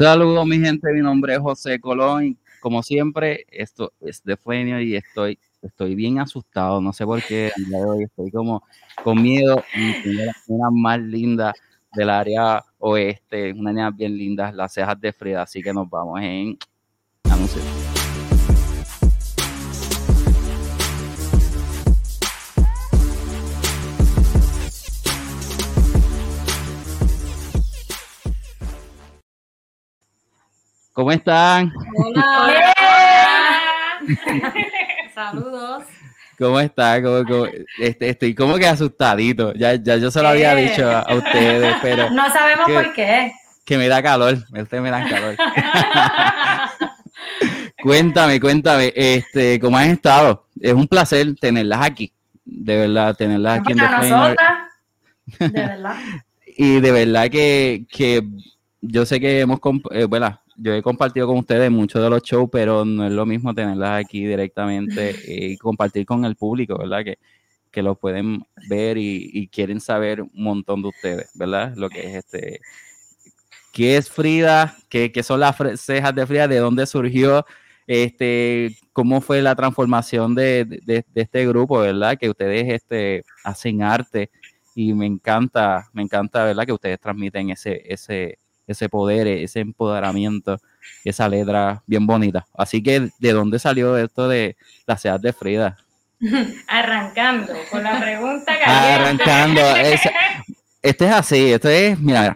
Saludos, mi gente. Mi nombre es José Colón. Como siempre, esto es de Fuenio y estoy, estoy bien asustado. No sé por qué. estoy como con miedo. Una más linda del área oeste, una niña bien linda, las cejas de Frida. Así que nos vamos en anuncio. ¿Cómo están? Hola. Saludos. ¿Cómo está? Este, estoy como que asustadito. Ya, ya yo se lo había dicho a, ustedes, pero. No sabemos por qué. Que me da calor. Ustedes me dan calor. cuéntame, cuéntame, este, ¿cómo has estado? Es un placer tenerlas aquí. De verdad, tenerlas aquí en The De verdad. y de verdad que, que yo sé que hemos, eh, bueno, yo he compartido con ustedes muchos de los shows, pero no es lo mismo tenerlas aquí directamente y compartir con el público, ¿verdad? Que, que lo pueden ver y, quieren saber un montón de ustedes, ¿verdad? Lo que es este. ¿Qué es Frida? ¿Qué, qué son las cejas de Frida? ¿De dónde surgió? Este, ¿Cómo fue la transformación de, de, de este grupo, verdad? Que ustedes este, hacen arte y me encanta, me encanta, ¿verdad? Que ustedes transmiten ese, ese, ese poder, ese empoderamiento, esa letra bien bonita. Así que, ¿de dónde salió esto de la ciudad de Frida? Arrancando con la pregunta que Arrancando. este es así, esto es, mira,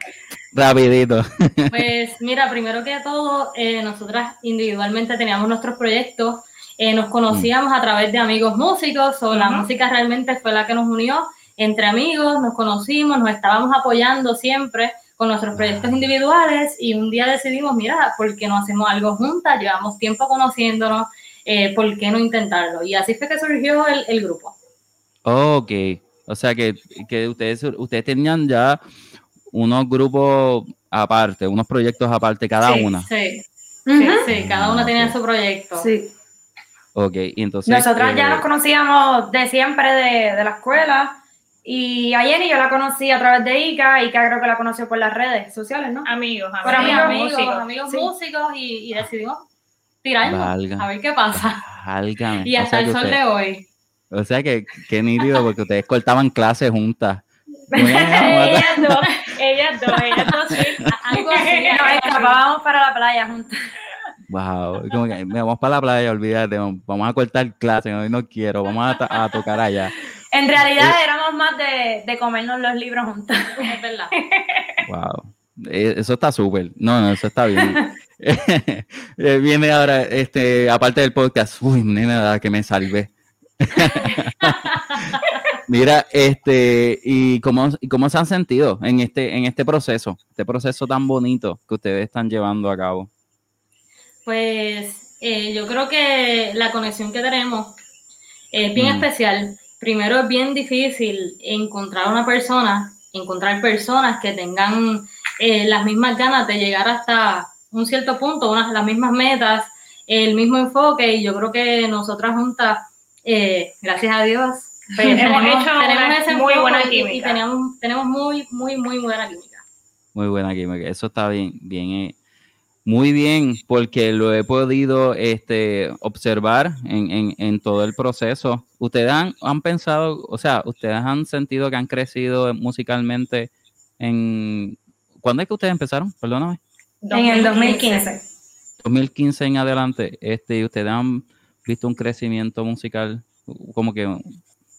rapidito. Pues mira, primero que todo, eh, nosotras individualmente teníamos nuestros proyectos, eh, nos conocíamos a través de amigos músicos, o la música realmente fue la que nos unió entre amigos, nos conocimos, nos estábamos apoyando siempre con nuestros proyectos individuales y un día decidimos, mira, ¿por qué no hacemos algo juntas? Llevamos tiempo conociéndonos, eh, ¿por qué no intentarlo? Y así fue que surgió el, grupo. Ok, o sea que, que, ustedes, ustedes tenían ya unos grupos aparte, unos proyectos aparte cada una. Sí, sí, cada una tenía su proyecto. Sí. Ok, y entonces... Nosotras ya eh, nos conocíamos de siempre de, de la escuela y a Jenny yo la conocí a través de Ica, Ica creo que la conoció por las redes sociales, ¿no? Amigos, amigos, amigos, músicos, amigos músicos y, y, decidimos tirarnos a ver qué pasa. Y hasta el sol de hoy. O sea que qué nítido porque ustedes cortaban clases juntas. ellas dos, ellas dos, ellas dos, sí, algo así. Nos escapábamos para la playa juntas. Wow, como que vamos para la playa, olvídate, vamos a cortar clases, hoy no quiero, vamos a, a tocar allá. En realidad eh, éramos más de, de, comernos los libros juntos. Es verdad. Wow. Eh, eso está súper. No, no, eso está bien. Eh, viene ahora, este, aparte del podcast, uy, nena, que me salvé. Mira, este, ¿y cómo, y cómo se han sentido en este, en este proceso, este proceso tan bonito que ustedes están llevando a cabo? Pues yo creo que la conexión que tenemos es bien mm. especial primero es bien difícil encontrar una persona, encontrar personas que tengan eh, las mismas ganas de llegar hasta un cierto punto, unas, las mismas metas, el mismo enfoque, y yo creo que nosotras juntas, eh, gracias a Dios, pues, hemos tenemos ese muy buena química. Y, tenemos, tenemos muy, muy, muy buena química. Muy buena química, eso está bien, bien eh, muy bien, porque lo he podido este, observar en, todo el proceso. ¿Ustedes han, pensado, o sea, ustedes han sentido que han crecido musicalmente en... ¿Cuándo es que ustedes empezaron? Perdóname. En el 2015. 2015 en adelante, este, ustedes han visto un crecimiento musical como que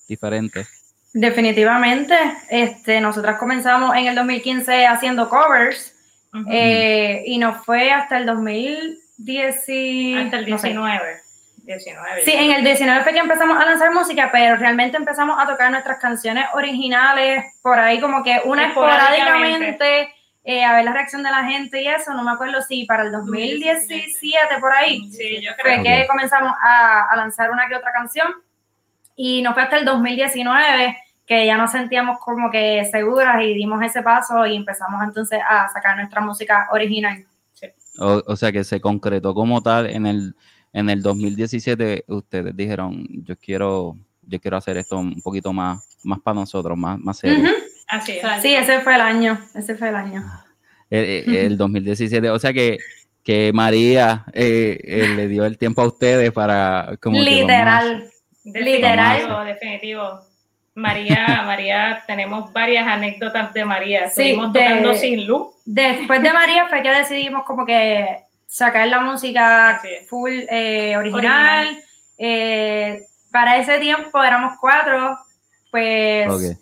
diferente. Definitivamente, este, nosotras comenzamos en el 2015 haciendo covers eh, y nos fue hasta el 2010. Hasta el 19. Sí, en el 19 fue que empezamos a lanzar música, pero realmente empezamos a tocar nuestras canciones originales, por ahí como que una esporádicamente, eh, a ver la reacción de la gente y eso, no me acuerdo si para el 2017 por ahí, sí, yo creo. fue que comenzamos a, a lanzar una que otra canción y nos fue hasta el 2019 que ya nos sentíamos como que seguras y dimos ese paso y empezamos entonces a sacar nuestra música original. O, sea que se concretó como tal en el en el 2017 ustedes dijeron yo quiero yo quiero hacer esto un poquito más más para nosotros más más serio. Así es. Sí, ese fue el año, ese fue el año. el, 2017. O sea que, que María eh, le dio el tiempo a ustedes para... Como literal, literal. Definitivo. María, María, tenemos varias anécdotas de María. Seguimos tocando sin luz. Después de María fue que decidimos como que sacar la música full eh, original. Eh, para ese tiempo éramos cuatro, pues okay.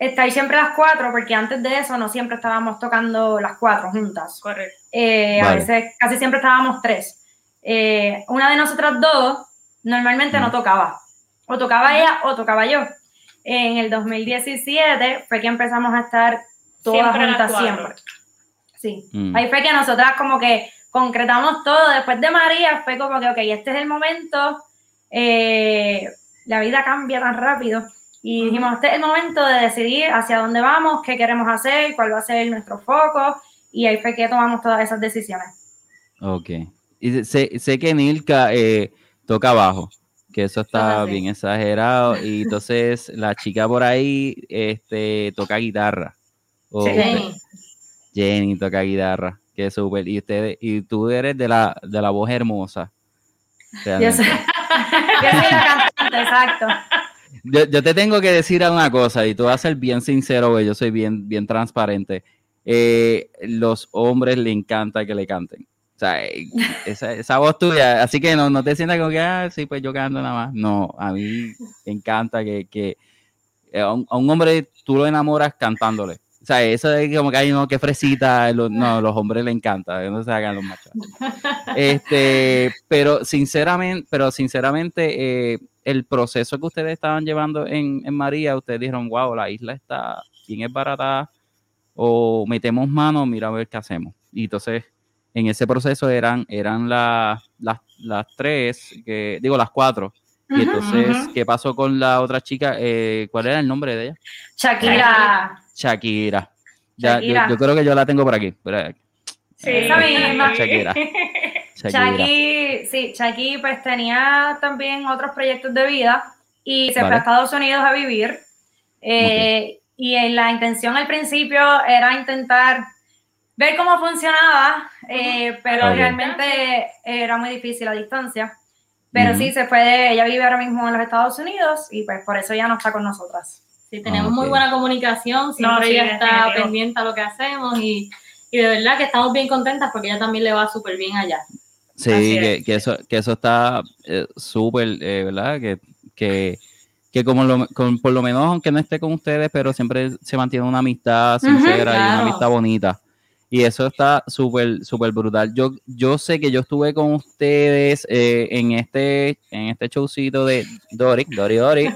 estáis siempre las cuatro, porque antes de eso no siempre estábamos tocando las cuatro juntas. Correcto. Eh, a veces casi siempre estábamos tres. una de nosotras dos normalmente no tocaba. O tocaba ella o tocaba yo. En el 2017 fue que empezamos a estar todas juntas siempre. Sí. Mm. Ahí fue que nosotras como que concretamos todo. Después de María fue como que, ok, este es el momento. Eh, la vida cambia tan rápido. Y dijimos, este es el momento de decidir hacia dónde vamos, qué queremos hacer, cuál va a ser nuestro foco. Y ahí fue que tomamos todas esas decisiones. Ok. Y sé, sé que Nilka eh, toca bajo que eso está bien exagerado. Y entonces la chica por ahí este, toca guitarra. Jenny. Jenny toca guitarra, que es súper. Y ustedes, y tú eres de la, de la voz hermosa. Yo soy, la cantante, exacto. Yo, te tengo que decir una cosa, y tú vas a ser bien sincero, yo soy bien, bien transparente. Eh, los hombres le encanta que le canten sea, esa, esa, voz tuya, así que no, no te sientas como que, ah, sí, pues yo canto nada más. No, a mí me encanta que, que eh, a, un, hombre tú lo enamoras cantándole. O sea, eso de como que hay no, que fresita, no, los hombres le encanta, no hagan los machos. Este, pero sinceramente, pero sinceramente, eh, el proceso que ustedes estaban llevando en, en María, ustedes dijeron, wow, la isla está bien es o metemos mano, mira a ver qué hacemos. Y entonces, en ese proceso eran, eran las, las, tres, que, digo las cuatro. Y entonces, ¿qué pasó con la otra chica? Eh, ¿Cuál era el nombre de ella? Shakira. Shakira. Ya, Yo, creo que yo la tengo por aquí. Sí, esa misma. Shakira. Shakira. sí, Shakira pues tenía también otros proyectos de vida y se fue a Estados Unidos a vivir. Eh, y la intención al principio era intentar ver cómo funcionaba, eh, pero realmente era muy difícil a distancia. Pero sí, se fue ella vive ahora mismo en los Estados Unidos y pues por eso ya no está con nosotras. Sí, tenemos muy buena comunicación, siempre ella está pendiente a lo que hacemos y, y, de verdad que estamos bien contentas porque ella también le va súper bien allá. Sí, que, eso, que eso está eh, súper, eh, ¿verdad? Que, que, que como lo, por lo menos, aunque no esté con ustedes, pero siempre se mantiene una amistad sincera y una amistad bonita. Y eso está súper, súper brutal. Yo, yo sé que yo estuve con ustedes eh, en este, en este showcito de Dori, Dori Dori.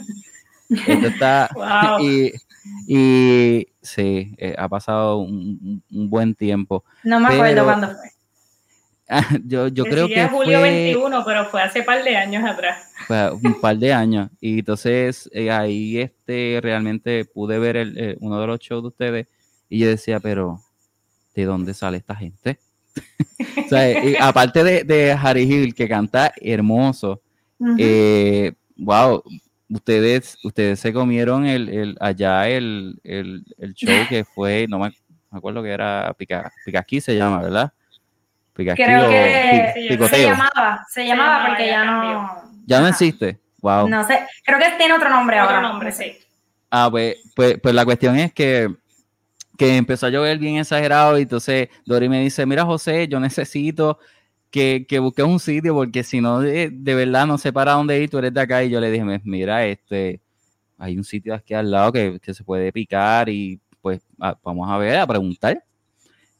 Esto está. Y, y sí, eh, ha pasado un, buen tiempo. No me acuerdo cuándo fue. yo, yo creo que julio 21, pero fue hace un par de años atrás. Fue un par de años. Y entonces eh, ahí este realmente pude ver el, uno de los shows de ustedes y yo decía, pero ¿de dónde sale esta gente? o sea, aparte de, de Harry Hill, que canta hermoso, eh, wow, ustedes, ustedes se comieron el, el allá el, el, el, show que fue, no me, acuerdo que era Pica, Picasquí se llama, ¿verdad? Picasquí Creo que se llamaba, se llamaba porque ya no... Ya no existe, wow. No sé, creo que tiene otro nombre otro nombre, sí. Ah, pues, pues, pues la cuestión es que que empezó a llover bien exagerado y entonces Dori me dice, mira José, yo necesito que, que busques un sitio porque si no, de, verdad no sé para dónde ir, tú eres de acá y yo le dije, mira, este, hay un sitio aquí al lado que, se puede picar y pues vamos a ver, a preguntar.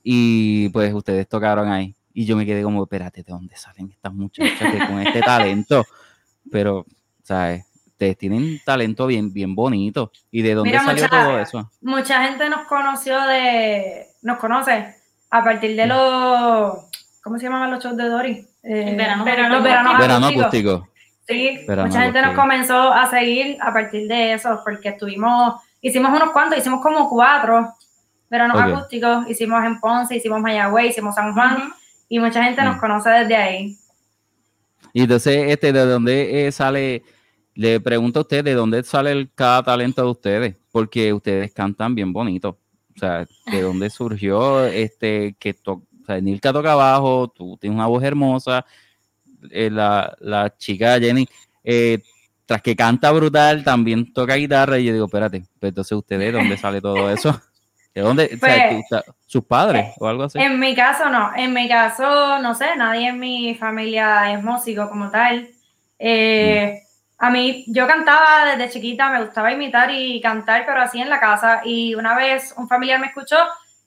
Y pues ustedes tocaron ahí y yo me quedé como, espérate, ¿de dónde salen estas muchachas con este talento? Pero, ¿sabes? Ustedes tienen talento bien, bien bonito. ¿Y de dónde salió todo eso? Mucha gente nos conoció de, nos conoce a partir de los, ¿cómo se llamaban los shows de Dory? Eh, verano, los verano acústicos. Sí, mucha gente nos comenzó a seguir a partir de eso, porque estuvimos, hicimos unos cuantos, hicimos como cuatro veranos acústicos, hicimos en Ponce, hicimos Mayagüey, hicimos San Juan, y mucha gente nos mm. conoce desde ahí. Y entonces, este, ¿de dónde eh, sale le pregunto a usted de dónde sale el, cada talento de ustedes, porque ustedes cantan bien bonito. O sea, de dónde surgió este que to, o sea, Nilka toca abajo, tú tienes una voz hermosa, eh, la, la, chica Jenny, eh, tras que canta brutal, también toca guitarra, y yo digo, espérate, pues entonces ustedes, ¿de dónde sale todo eso? ¿De dónde? Pues, ¿Sus padres o algo así? En mi caso no, en mi caso, no sé, nadie en mi familia es músico como tal. Eh, mm. A mí, yo cantaba desde chiquita, me gustaba imitar y cantar, pero así en la casa. Y una vez un familiar me escuchó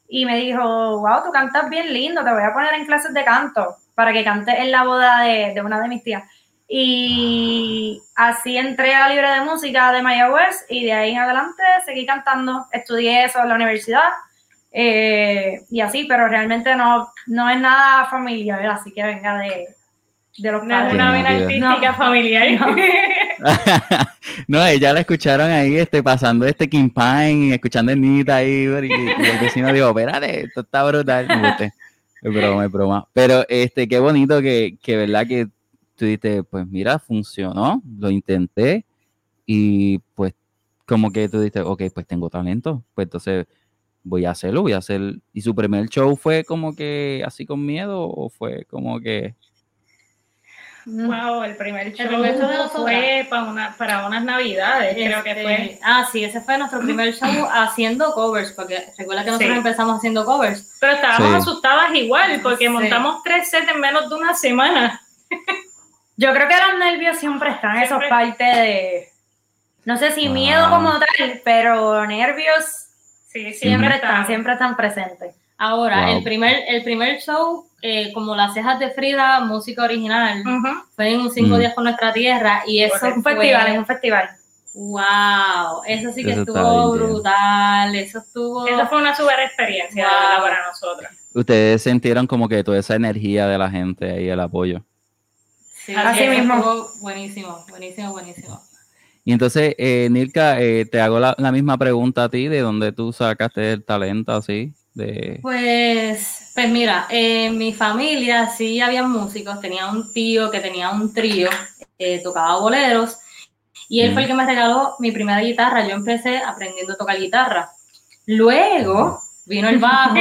y me dijo, wow, tú cantas bien lindo, te voy a poner en clases de canto para que cante en la boda de, de una de mis tías. Y así entré a Libre de Música de Mayagüez y de ahí en adelante seguí cantando, estudié eso en la universidad eh, y así, pero realmente no, no es nada familiar, así que venga de, de los padres. una vena artística familiar. No. ella la escucharon ahí este, pasando este King Pine, escuchando el Nita ahí, y, el vecino dijo, espérate, esto está brutal. Es broma, es broma. Pero este, qué bonito que, que verdad que tú dices, pues mira, funcionó, lo intenté y pues como que tú dices, ok, pues tengo talento, pues entonces voy a hacerlo, voy a hacer. ¿Y su primer show fue como que así con miedo o fue como que Wow, el primer show, fue para, para unas navidades, creo que fue. Este, ah, sí, ese fue nuestro primer show haciendo covers, porque recuerda que nosotros empezamos haciendo covers. Pero estábamos asustadas igual, porque montamos tres sets en menos de una semana. Yo creo que los nervios siempre están, eso es parte de, no sé si miedo como tal, pero nervios sí, siempre, están, siempre están presentes. Ahora, el, primer, el primer show, eh, como Las Cejas de Frida, música original, fue en un cinco mm. días con nuestra tierra y eso fue... un festival, es un festival. Wow, eso sí que estuvo brutal, eso estuvo... Eso fue una super experiencia para nosotros. Ustedes sintieron como que toda esa energía de la gente ahí, el apoyo. Sí, así mismo. Buenísimo, buenísimo, buenísimo. Y entonces, eh, Nilka, eh, te hago la, la, misma pregunta a ti, ¿de dónde tú sacaste el talento así? Pues, pues mira, en mi familia sí había músicos, tenía un tío que tenía un trío, eh, tocaba boleros, y él fue el que me regaló mi primera guitarra. Yo empecé aprendiendo a tocar guitarra. Luego vino el bajo.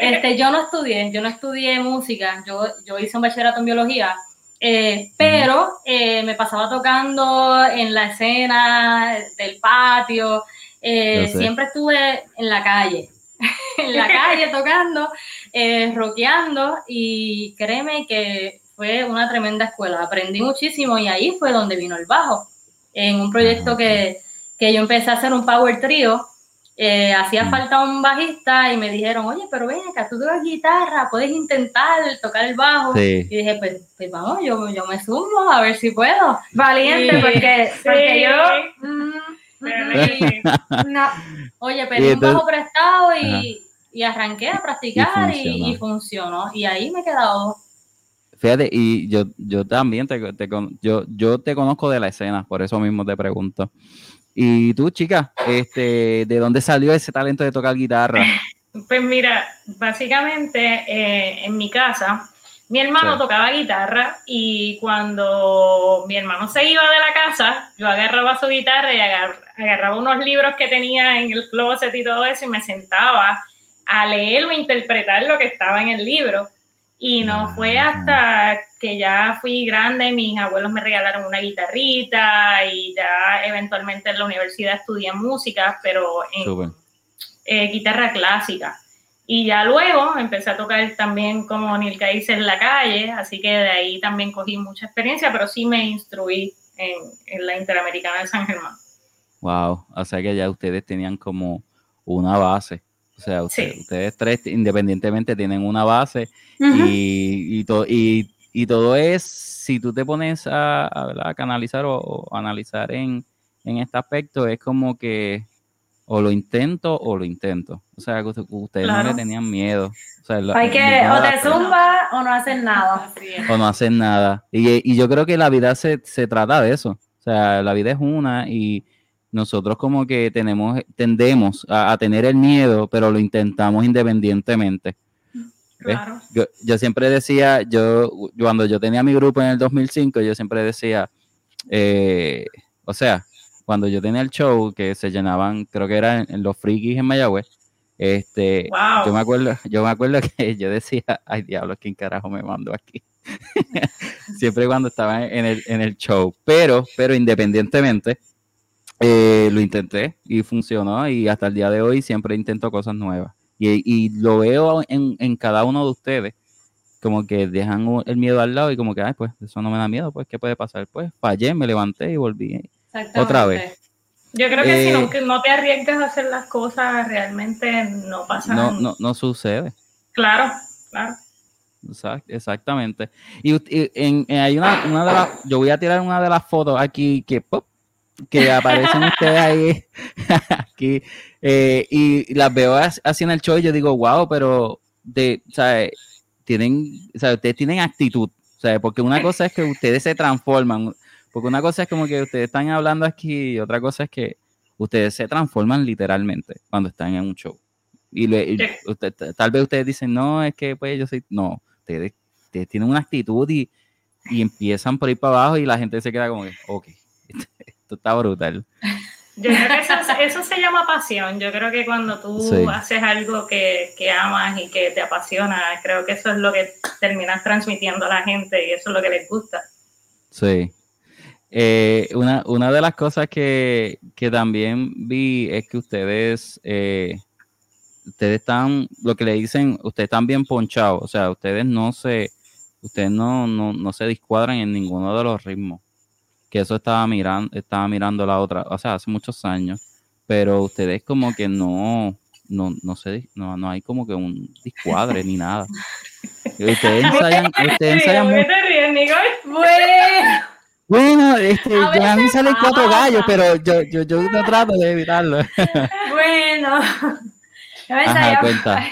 Este, yo no estudié, yo no estudié música, yo, yo hice un bachillerato en biología, eh, pero eh, me pasaba tocando en la escena del patio, siempre estuve en la calle. en la calle tocando, eh, rockeando y créeme que fue una tremenda escuela. Aprendí muchísimo y ahí fue donde vino el bajo. En un proyecto que, que yo empecé a hacer un power trio, eh, hacía mm. falta un bajista y me dijeron, oye, pero ven acá, tú tocas guitarra, puedes intentar tocar el bajo. Y dije, pues, pues, vamos, yo, yo me sumo a ver si puedo. Valiente, porque, porque yo... Mm, no. Oye, pedí un bajo prestado y, y, arranqué a practicar y, funcionó. y ahí me he quedado. Fíjate, y yo, yo también te, te, yo, yo te conozco de la escena, por eso mismo te pregunto. Y tú, chica, este, ¿de dónde salió ese talento de tocar guitarra? Pues mira, básicamente eh, en mi casa, mi hermano tocaba guitarra y cuando mi hermano se iba de la casa, yo agarraba su guitarra y agarraba unos libros que tenía en el closet y todo eso y me sentaba a leer o interpretar lo que estaba en el libro. Y no fue hasta que ya fui grande, mis abuelos me regalaron una guitarrita y ya eventualmente en la universidad estudié música, pero en eh, guitarra clásica. Y ya luego empecé a tocar también como Nilka dice en la calle, así que de ahí también cogí mucha experiencia, pero sí me instruí en, la Interamericana de San Germán. Wow, o sea que ya ustedes tenían como una base. O sea, ustedes tres independientemente tienen una base y, y, todo es, si tú te pones a, a, canalizar o, analizar en, en este aspecto, es como que o lo intento o lo intento. O sea, que ustedes no le tenían miedo. Hay que o te zumba o no hacen nada. O no hacen nada. Y, yo creo que la vida se, trata de eso. O sea, la vida es una y nosotros como que tenemos, tendemos a, tener el miedo, pero lo intentamos independientemente. Claro. Yo, siempre decía, yo cuando yo tenía mi grupo en el 2005, yo siempre decía, eh, o sea, cuando yo tenía el show, que se llenaban, creo que era en, los frikis en Mayagüez, Este, yo me acuerdo, yo me acuerdo que yo decía, ay diablo, ¿quién carajo me mando aquí? Siempre cuando estaba en el, en el show. Pero, pero independientemente, eh, lo intenté y funcionó y hasta el día de hoy siempre intento cosas nuevas. Y, y lo veo en, en, cada uno de ustedes, como que dejan el miedo al lado y como que, ay, pues eso no me da miedo, pues, ¿qué puede pasar? Pues fallé, me levanté y volví otra vez. Yo creo que si no, eh, no, te arriesgas a hacer las cosas, realmente no pasa nada. No, no sucede. Claro, claro. exactamente. Y, en, hay una, una de las, yo voy a tirar una de las fotos aquí que, que aparecen ustedes ahí, aquí, eh, y las veo así en el show y yo digo, wow, pero de, ¿sabes? Tienen, sea, ustedes tienen actitud, ¿sabes? Porque una cosa es que ustedes se transforman, porque una cosa es como que ustedes están hablando aquí y otra cosa es que ustedes se transforman literalmente cuando están en un show. Y, tal vez ustedes dicen, no, es que pues yo soy, no, ustedes, tienen una actitud y, empiezan por ir para abajo y la gente se queda como que, ok, esto está brutal. Yo creo que eso, se llama pasión. Yo creo que cuando tú haces algo que, que, amas y que te apasiona, creo que eso es lo que terminas transmitiendo a la gente y eso es lo que les gusta. Sí, eh, una, una, de las cosas que, también vi es que ustedes, eh, ustedes están, lo que le dicen, ustedes están bien ponchados, o sea, ustedes no se, ustedes no, no, se discuadran en ninguno de los ritmos. Que eso estaba mirando, estaba mirando la otra, o sea, hace muchos años, pero ustedes como que no, no, no sé, no, no hay como que un discuadre ni nada. Ustedes ensayan, ustedes ensayan. Bueno. Bueno, este, a, mí salen cuatro gallos, pero yo, yo, yo no trato de evitarlo. Bueno. Ajá, cuenta,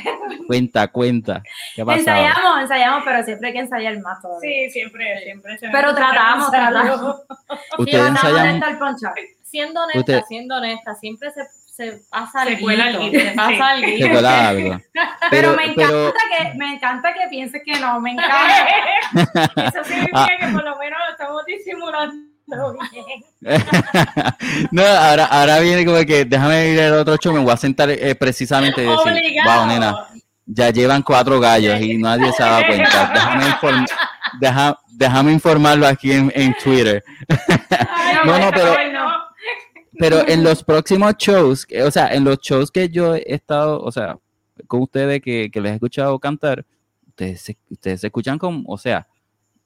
cuenta, cuenta. ¿Qué ensayamos, ensayamos, pero siempre hay que ensayar más todavía. Sí, siempre, siempre. pero tratamos, tratamos. Ustedes ensayan. Siendo honesta, siendo honesta, siempre se se pasa se algo. Se pasa algo. Se cuela algo. Pero, me, encanta que, me encanta que pienses que no, me encanta. Eso significa ah. que por lo menos lo estamos disimulando. Bien. no, ahora, ahora viene como que déjame ir al otro show, me voy a sentar eh, precisamente y decir, wow, nena, ya llevan cuatro gallos y nadie se ha dado cuenta. Déjame, déjame informarlo aquí en, en Twitter. no, no, pero pero en los próximos shows, o sea, en los shows que yo he estado, o sea, con ustedes que, les he escuchado cantar, ustedes se, ustedes se escuchan como, o sea,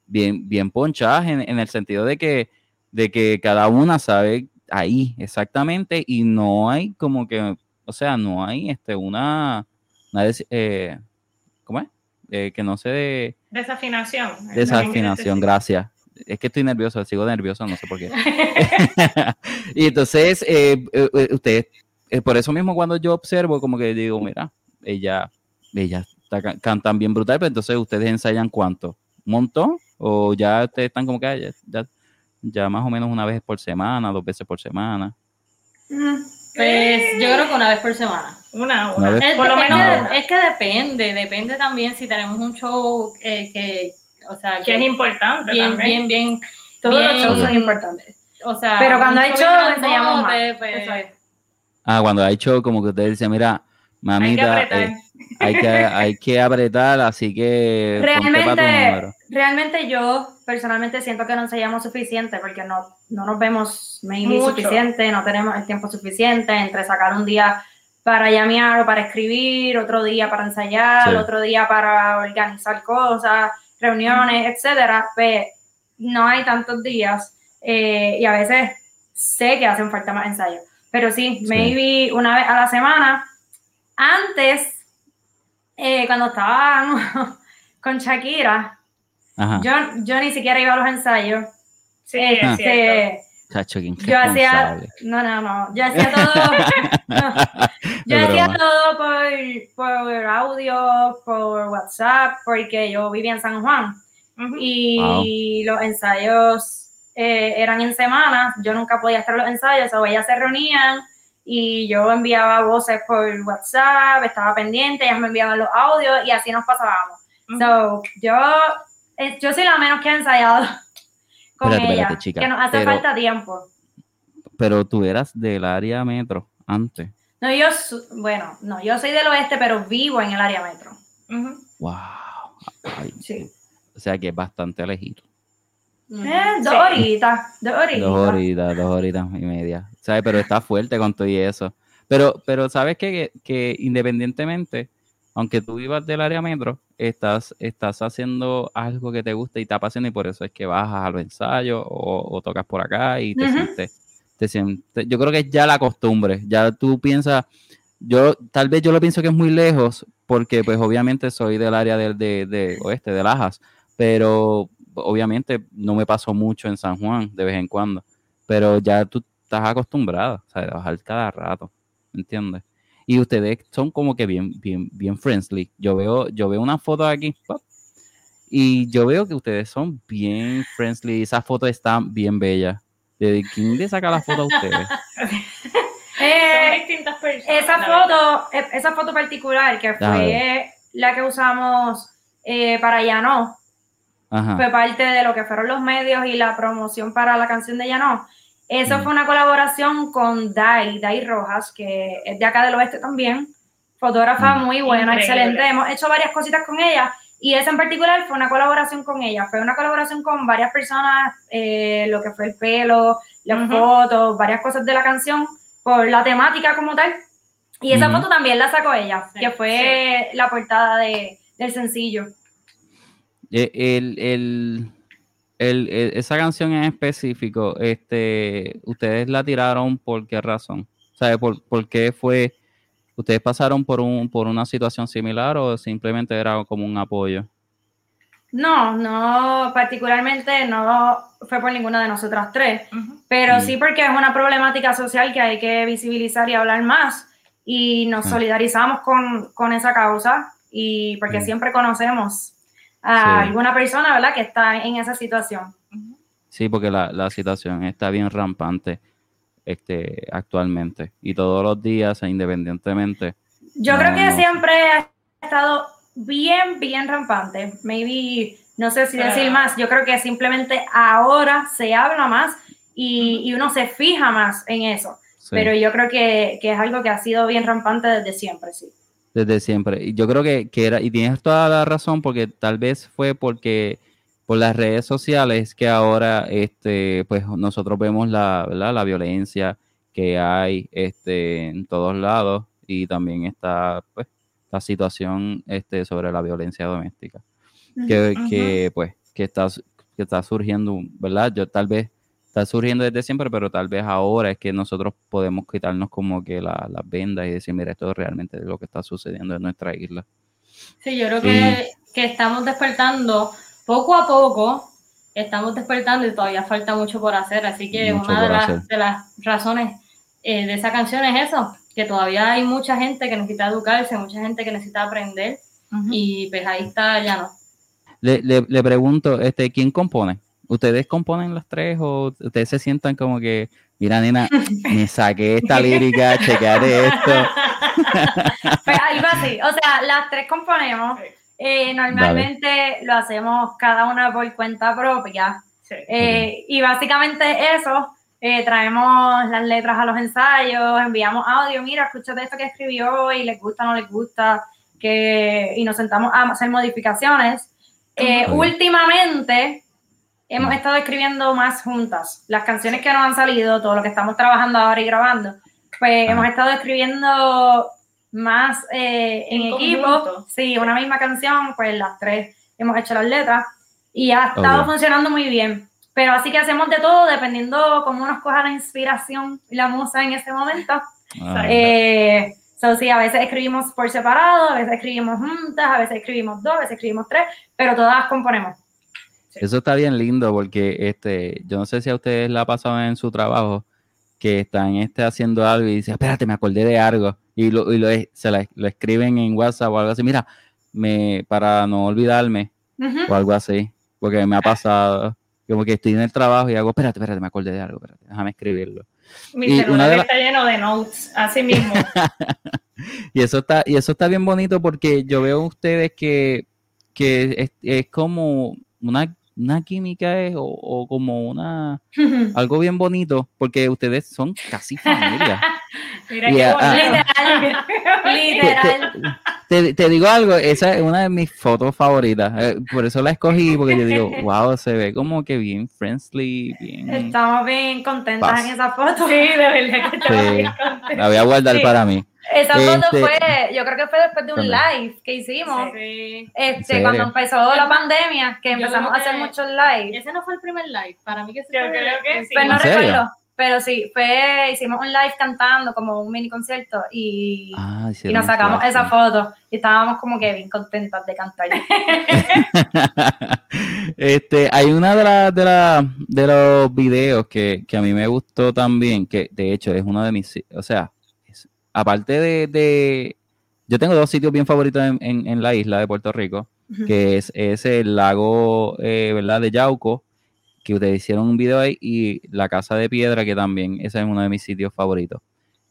bien, bien ponchadas en, el sentido de que, de que cada una sabe ahí exactamente y no hay como que, o sea, no hay este una, eh, ¿cómo es? Eh, que no se de... Desafinación. Desafinación, gracias es que estoy nervioso, sigo nervioso, no sé por qué. y entonces, eh, eh, eh ustedes, por eso mismo cuando yo observo, como que digo, mira, ella, ella está, cantan bien brutal, pero entonces ustedes ensayan cuánto, un montón, o ya ustedes están como que ya, ya, más o menos una vez por semana, dos veces por semana. Mm, pues yo creo que una vez por semana. Una, una. es, por lo menos, es que depende, depende también si tenemos un show que o sea, que, es importante bien, bien, bien, todos los shows son importantes. O sea, pero cuando hay show enseñamos más. Pues, ah, cuando hay show, como que usted dice, mira, mamita, hay que, eh, hay que, hay que apretar, así que realmente, realmente yo personalmente siento que no ensayamos suficiente porque no, no nos vemos maybe suficiente, no tenemos el tiempo suficiente entre sacar un día para llamear o para escribir, otro día para ensayar, otro día para organizar cosas reuniones, etcétera, pues no hay tantos días eh, y a veces sé que hacen falta más ensayos. Pero sí, maybe una vez a la semana. Antes, eh, cuando estaba con Shakira, Yo, yo ni siquiera iba a los ensayos. Sí, este, yo hacía, no, no, no, yo hacía todo, yo hacía todo por, por, audio, por WhatsApp, porque yo vivía en San Juan. Y los ensayos eh, eran en semanas, yo nunca podía estar en los ensayos, o ellas se reunían y yo enviaba voces por WhatsApp, estaba pendiente, ellas me enviaban los audios y así nos pasábamos. So, yo, eh, yo soy la menos que he ensayado con ella, que nos hace falta tiempo. Pero tú eras del área metro antes. No, yo, bueno, no, yo soy del oeste, pero vivo en el área metro. Wow. sí. O sea que es bastante elegido. Eh, dos horitas, dos horitas. Dos horitas, dos horitas y media. ¿Sabes? Pero está fuerte con todo y eso. Pero, pero sabes que, que independientemente, aunque tú vivas del área metro, estás, estás haciendo algo que te gusta y te apasiona y por eso es que bajas a los ensayos o, tocas por acá y te sientes, te sientes, yo creo que es ya la costumbre, ya tú piensas, yo tal vez yo lo pienso que es muy lejos porque pues obviamente soy del área del de, oeste, de Lajas, pero obviamente no me pasó mucho en San Juan de vez en cuando, pero ya tú estás acostumbrada, o sea, de bajar cada rato, ¿entiendes? Y ustedes son como que bien, bien, bien friendly. Yo veo, yo veo una foto aquí, y yo veo que ustedes son bien friendly. Esa foto está bien bella. ¿De quién le saca la foto a ustedes? Eh, esa foto, e, esa foto particular que fue la que usamos eh, para Llano, fue parte de lo que fueron los medios y la promoción para la canción de Llano. Eso mm. fue una colaboración con Dai, Dai Rojas, que es de acá del oeste también, fotógrafa mm. muy buena, excelente. Hemos hecho varias cositas con ella y esa en particular fue una colaboración con ella. Fue una colaboración con varias personas, eh, lo que fue el pelo, las fotos, varias cosas de la canción, por la temática como tal. Y esa foto también la sacó ella, que fue la portada de, del sencillo. Eh, el, el, esa canción en específico, este, ¿ustedes la tiraron por qué razón? ¿Sabe por, por qué fue? ¿Ustedes pasaron por, un, por una situación similar o simplemente era como un apoyo? No, no, particularmente no fue por ninguna de nosotras tres, pero sí porque es una problemática social que hay que visibilizar y hablar más y nos solidarizamos con, con, esa causa y porque siempre conocemos a alguna persona, ¿verdad?, que está en esa situación. Sí, porque la, la situación está bien rampante este, actualmente y todos los días, independientemente. Yo creo que siempre ha estado bien, bien rampante. Maybe, no sé si decir más, yo creo que simplemente ahora se habla más y, y uno se fija más en eso. Pero yo creo que, que, es algo que ha sido bien rampante desde siempre, sí desde siempre. Y yo creo que, era, y tienes toda la razón, porque tal vez fue porque por las redes sociales que ahora este, pues nosotros vemos la, la violencia que hay este, en todos lados y también está pues la situación este, sobre la violencia doméstica que, que pues que está, que está surgiendo, ¿verdad? Yo tal vez está surgiendo desde siempre, pero tal vez ahora es que nosotros podemos quitarnos como que las vendas y decir, mira, esto es realmente lo que está sucediendo en nuestra isla. Sí, yo creo que, que estamos despertando poco a poco, estamos despertando y todavía falta mucho por hacer, así que una de las, de las, razones eh, de esa canción es eso, que todavía hay mucha gente que necesita educarse, mucha gente que necesita aprender y pues ahí está, ya no. Le, le, le pregunto, este, ¿quién compone? ¿Ustedes componen las tres o ustedes se sientan como que, mira, nena, me saqué esta lírica, chequearé esto? pues algo así, o sea, las tres componemos. Eh, normalmente lo hacemos cada una por cuenta propia. Eh, y básicamente eso, eh, traemos las letras a los ensayos, enviamos audio, mira, escúchate esto que escribió y les gusta o no les gusta, que, y nos sentamos a hacer modificaciones. últimamente, hemos estado escribiendo más juntas. Las canciones que nos han salido, todo lo que estamos trabajando ahora y grabando, pues hemos estado escribiendo más eh, en, equipo. Sí, una misma canción, pues las tres hemos hecho las letras y ha estado funcionando muy bien. Pero así que hacemos de todo dependiendo cómo nos coja la inspiración y la musa en ese momento. Ah. Eh, sí, a veces escribimos por separado, a veces escribimos juntas, a veces escribimos dos, a veces escribimos tres, pero todas componemos. Eso está bien lindo porque este, yo no sé si a ustedes la ha pasado en su trabajo que están este, haciendo algo y dicen, espérate, me acordé de algo. Y lo, y lo, se lo escriben en WhatsApp o algo así. Mira, me, para no olvidarme o algo así. Porque me ha pasado como que estoy en el trabajo y hago, espérate, espérate, me acordé de algo, espérate, déjame escribirlo. Mi celular está lleno de notes, así mismo. y eso está, y eso está bien bonito porque yo veo ustedes que, que es, es como una una química es o, como una algo bien bonito porque ustedes son casi familia. Mira literal, literal. Te, digo algo, esa es una de mis fotos favoritas. Eh, por eso la escogí, porque yo digo, wow, se ve como que bien friendly, bien. Estamos bien contentas en esa foto. Sí, de verdad que estamos bien contentas. La voy a guardar para mí. Esa foto este, fue, yo creo que fue después de un live que hicimos. Sí. Este, cuando empezó la pandemia, que empezamos a hacer muchos lives. Ese no fue el primer live, para mí que sí. Yo creo que sí. Pues no recuerdo. Pero sí, fue, hicimos un live cantando como un mini concierto y, ah, y nos sacamos esa foto y estábamos como que bien contentas de cantar. este, hay una de, las de, la, de los videos que, que, a mí me gustó también, que de hecho es uno de mis, o sea, aparte de, de, yo tengo dos sitios bien favoritos en, en, la isla de Puerto Rico, que es, es, el lago, eh, ¿verdad? De Yauco que ustedes hicieron un video ahí y la Casa de Piedra, que también ese es uno de mis sitios favoritos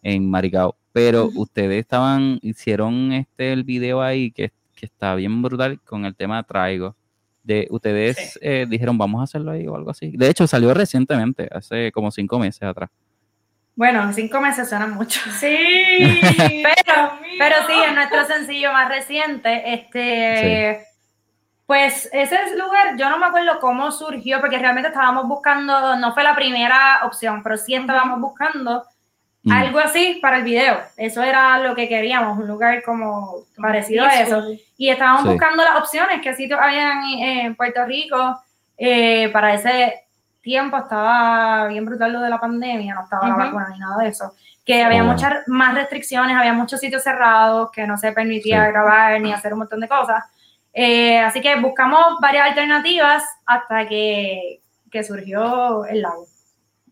en Maricao. Pero ustedes estaban, hicieron este el video ahí que, que, está bien brutal con el tema Traigo. De, ustedes eh, dijeron, vamos a hacerlo ahí o algo así. De hecho, salió recientemente, hace como cinco meses atrás. Bueno, cinco meses suenan mucho. Sí, pero, pero sí, es nuestro sencillo más reciente. Este, pues ese lugar, yo no me acuerdo cómo surgió, porque realmente estábamos buscando, no fue la primera opción, pero sí estábamos buscando mm. algo así para el video. Eso era lo que queríamos, un lugar como parecido a eso. Y estábamos buscando las opciones que sitios habían en Puerto Rico. Eh, para ese tiempo estaba bien brutal lo de la pandemia, no estaba la vacuna ni nada de eso. Que había muchas más restricciones, había muchos sitios cerrados, que no se permitía grabar ni hacer un montón de cosas. Eh, así que buscamos varias alternativas hasta que, surgió el lago.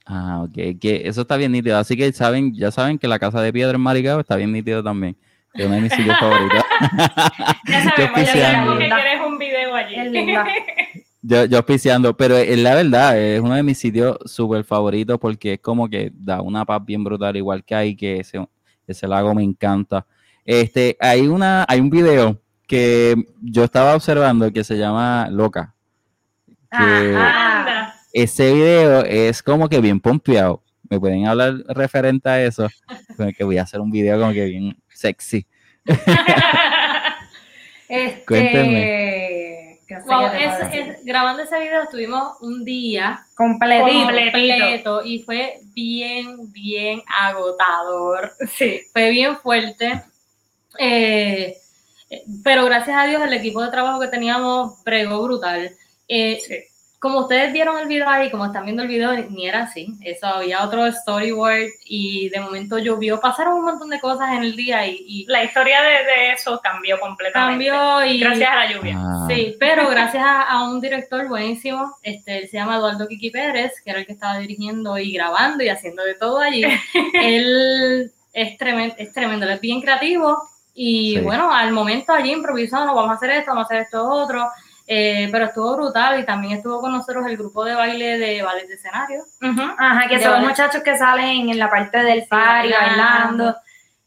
Ah, ok, que eso está bien nítido. Así que saben, ya saben que la casa de piedra en Maricao está bien nítido también. Es uno de mis sitios favoritos. ya sabemos, ya sabemos que quieres un video allí. Yo, yo auspiciando, pero es la verdad, es uno de mis sitios súper favoritos porque es como que da una paz bien brutal, igual que hay que ese, ese lago me encanta. Este, hay una, hay un video que yo estaba observando que se llama Loca. ese video es como que bien pompeado. ¿Me pueden hablar referente a eso? que voy a hacer un video como que bien sexy. este, Cuéntenme. Grabando ese video estuvimos un día completo y fue bien, bien agotador. Sí. Fue bien fuerte. Eh, pero gracias a Dios el equipo de trabajo que teníamos pregó brutal. Eh, como ustedes vieron el video ahí, como están viendo el video, ni era así. Eso había otro storyboard y de momento llovió. Pasaron un montón de cosas en el día y, la historia de, eso cambió completamente. Cambió y gracias a la lluvia. Ah. Sí, pero gracias a, un director buenísimo, este, se llama Eduardo Kiki Pérez, que era el que estaba dirigiendo y grabando y haciendo de todo allí. él es tremendo, es tremendo, él es bien creativo y bueno, al momento allí improvisando, vamos a hacer esto, vamos a hacer esto otro. Eh, pero estuvo brutal y también estuvo con nosotros el grupo de baile de ballet de escenario. Ajá, que son muchachos que salen en la parte del party bailando.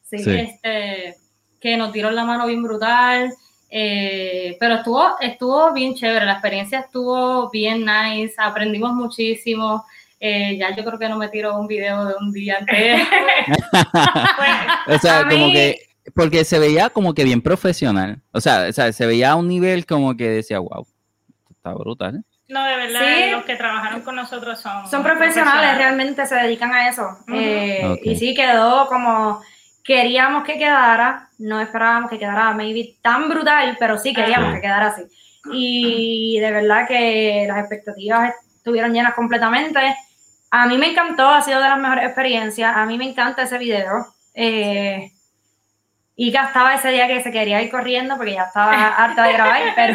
Sí, Este, que nos dieron la mano bien brutal. Eh, pero estuvo, estuvo bien chévere, la experiencia estuvo bien nice, aprendimos muchísimo. Eh, ya yo creo que no me tiro un video de un día antes. o sea, como que porque se veía como que bien profesional. O sea, se veía a un nivel como que decía, wow, está brutal. ¿eh? No, de verdad, los que trabajaron con nosotros son... Son profesionales, realmente se dedican a eso. Eh, y sí, quedó como queríamos que quedara, no esperábamos que quedara maybe tan brutal, pero sí queríamos que quedara así. Y de verdad que las expectativas estuvieron llenas completamente. A mí me encantó, ha sido de las mejores experiencias. A mí me encanta ese video. Eh, y estaba ese día que se quería ir corriendo porque ya estaba harta de grabar, pero,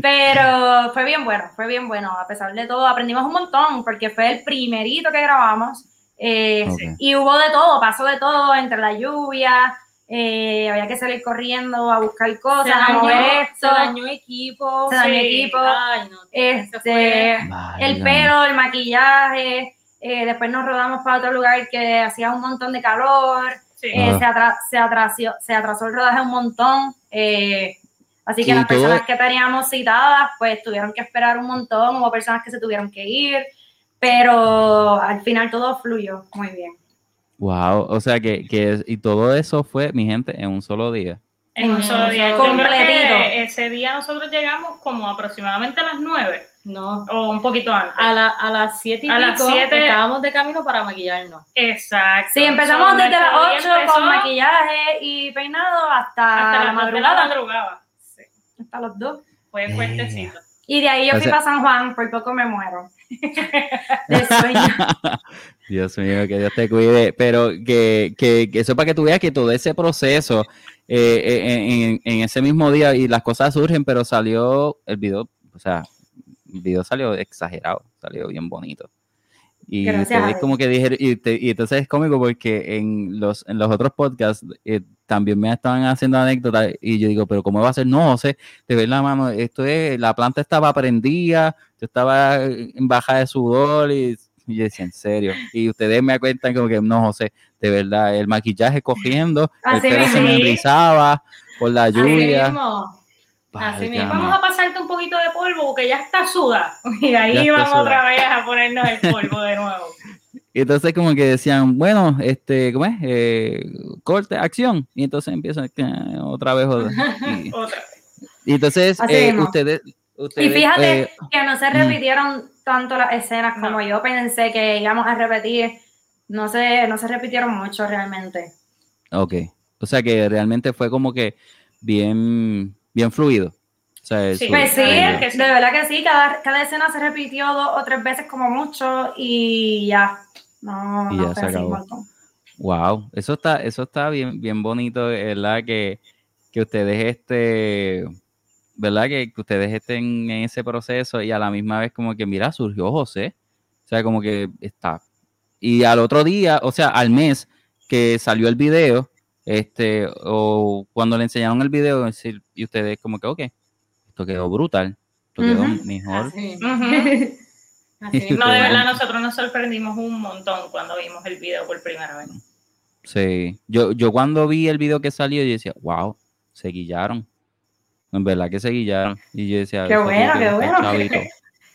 pero fue bien bueno, fue bien bueno. A pesar de todo, aprendimos un montón porque fue el primerito que grabamos eh, y hubo de todo, pasó de todo entre la lluvia. Eh, había que salir corriendo a buscar cosas, a mover esto. Se dañó equipo. Se dañó equipo. este, el pelo, el maquillaje. Eh, después nos rodamos para otro lugar que hacía un montón de calor. Eh, se, se, atrasó, se atrasó el rodaje un montón. Eh, Así que las personas que teníamos citadas, pues tuvieron que esperar un montón, hubo personas que se tuvieron que ir, pero al final todo fluyó muy bien. Wow, o sea que, que y todo eso fue, mi gente, en un solo día. En un solo día. Completito. Ese día nosotros llegamos como aproximadamente a las nueve. No. O un poquito antes. A, la, a las 7 y a las siete, estábamos de camino para maquillarnos. Exacto. Sí, empezamos desde las 8 con maquillaje y peinado hasta, la madrugada. madrugada. Sí. Hasta los dos. Fue fuertecito. Y de ahí yo fui para San Juan, por poco me muero. de sueño. Dios mío, que Dios te cuide. Pero que, que, que eso para que tú veas que todo ese proceso eh, eh, en, en, ese mismo día y las cosas surgen, pero salió el video, o sea, video salió exagerado, salió bien bonito. Y como que dijeron, y, y, entonces es cómico porque en los, en los otros podcasts eh, también me estaban haciendo anécdotas y yo digo, pero ¿cómo va a ser? No, José, te ves la mano, esto es, la planta estaba prendida, yo estaba en baja de sudor y, y yo decía, en serio. Y ustedes me cuentan como que no, José, de verdad, el maquillaje cogiendo, el pelo se me rizaba por la lluvia. Así mismo. Vamos a pasarte un poquito de polvo porque ya está suda. Y ahí vamos otra vez a ponernos el polvo de nuevo. Y entonces como que decían, bueno, este, ¿cómo es? Eh, corte, acción. Y entonces empiezan otra vez. Y, otra vez. Y entonces eh, ustedes, ustedes, Y fíjate eh, que no se repitieron tanto las escenas como yo pensé que íbamos a repetir. No se, no se repitieron mucho realmente. Ok. O sea que realmente fue como que bien bien fluido. O sea, sí, pues sí, de verdad que sí, cada, cada, escena se repitió dos o tres veces como mucho y ya. No, y ya se acabó. Wow, eso está, eso está bien, bien bonito, ¿verdad? Que, que ustedes este, ¿verdad? Que, que, ustedes estén en ese proceso y a la misma vez como que, mira, surgió José. O sea, como que está. Y al otro día, o sea, al mes que salió el video, este, o cuando le enseñaron el video, decir, y ustedes como que, ok, esto quedó brutal, esto quedó mejor. No, de verdad, nosotros nos sorprendimos un montón cuando vimos el video por primera vez. Sí, yo, yo cuando vi el video que salió, yo decía, wow, se guillaron. En verdad que se guillaron. Y yo decía, qué bueno, qué bueno. Chavito.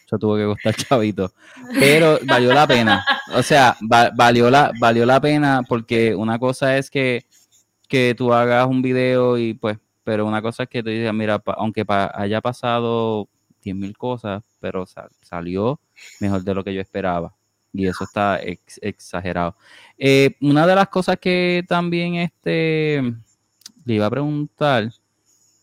Eso tuvo que costar chavito. Pero valió la pena. O sea, valió, la, valió la pena porque una cosa es que que tú hagas un video y pues, pero una cosa es que te digas, mira, aunque haya pasado 10 mil cosas, pero salió mejor de lo que yo esperaba. Y eso está exagerado. Eh, una de las cosas que también este, le iba a preguntar,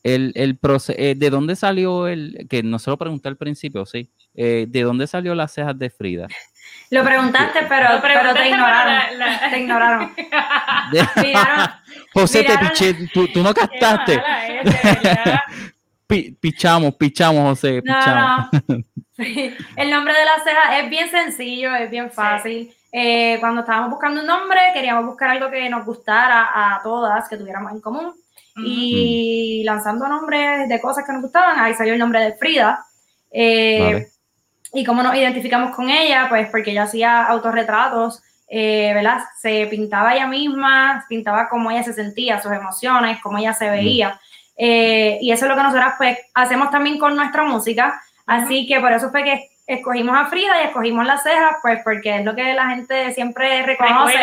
el, el eh, ¿de dónde salió el, que no se lo pregunté al principio, sí, eh, ¿de dónde salió las cejas de Frida? Lo preguntaste, pero, pero te ignoraron. Te ignoraron. José, te piché, tú, tú no captaste. pichamos, pichamos, José. Pichamos. El nombre de la ceja es bien sencillo, es bien fácil. Eh, cuando estábamos buscando un nombre, queríamos buscar algo que nos gustara a todas, que tuviéramos en común. Y lanzando nombres de cosas que nos gustaban, ahí salió el nombre de Frida. Eh, y cómo nos identificamos con ella, pues porque ella hacía autorretratos, eh, ¿verdad? Se pintaba ella misma, pintaba cómo ella se sentía, sus emociones, cómo ella se veía. Eh, y eso es lo que nosotras pues hacemos también con nuestra música. Así que por eso fue que escogimos a Frida y escogimos las cejas, pues porque es lo que la gente siempre reconoce.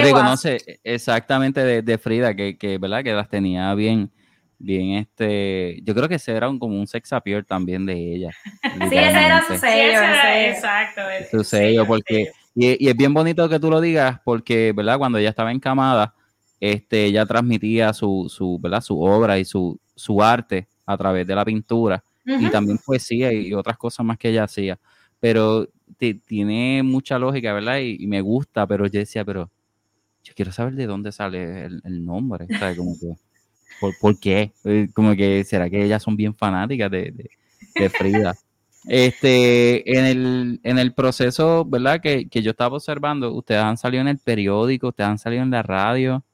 Reconoce exactamente de, de Frida, que, que, ¿verdad? que las tenía bien bien este, yo creo que ese era un, como un sex appeal también de ella. sí, ese era su sello. exacto. Su sello, porque, y, y, es bien bonito que tú lo digas, porque, ¿verdad? Cuando ella estaba encamada, este, ella transmitía su, su, ¿verdad? su obra y su, su arte a través de la pintura y también poesía y, otras cosas más que ella hacía. Pero tiene mucha lógica, ¿verdad? Y, me gusta, pero yo decía, pero yo quiero saber de dónde sale el, el nombre, ¿sabes? Como que, ¿Por, qué? Eh, como que, ¿será que ellas son bien fanáticas de, de, Frida? Este, en el, en el proceso, ¿verdad? Que, que, yo estaba observando, ustedes han salido en el periódico, ustedes han salido en la radio,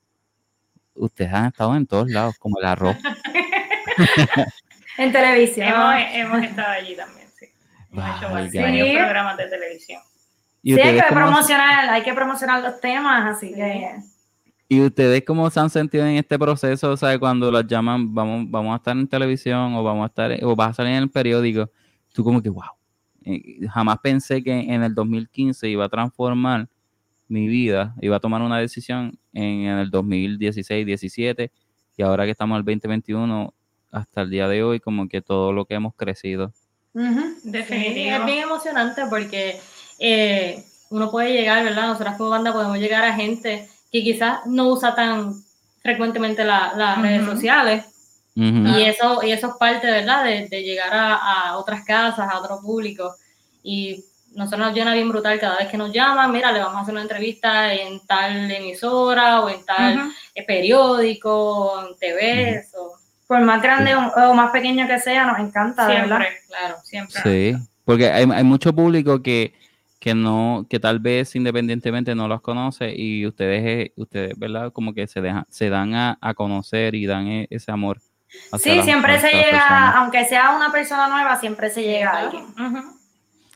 ustedes han estado en todos lados, como el arroz. en televisión. Hemos, estado allí también, sí. Hemos hecho varios programas de televisión. Sí, hay que promocionar, hay que promocionar los temas, así que ¿Y ustedes cómo se han sentido en este proceso? O sea, cuando los llaman, vamos, vamos a estar en televisión o vamos a estar, o vas a salir en el periódico, tú como que, wow, eh, jamás pensé que en el 2015 iba a transformar mi vida, iba a tomar una decisión en, el 2016, 17 y ahora que estamos en el 2021 hasta el día de hoy, como que todo lo que hemos crecido. Definitivamente. es bien emocionante porque eh, uno puede llegar, ¿verdad? Nosotras como banda podemos llegar a gente que quizás no usa tan frecuentemente las redes sociales. Y eso, y eso es parte, ¿verdad? De, de llegar a, a, otras casas, a otro público. Y nosotros nos llena bien brutal cada vez que nos llaman, mira, le vamos a hacer una entrevista en tal emisora o en tal eh, periódico, en TV. Por más grande o, más pequeño que sea, nos encanta, siempre, ¿verdad? Claro, siempre. Sí, porque hay, hay mucho público que, que no, que tal vez independientemente no los conoce y ustedes, eh, ustedes, ¿verdad? Como que se dejan, se dan a, conocer y dan e, ese amor. Sí, siempre se llega, aunque sea una persona nueva, siempre se llega a alguien.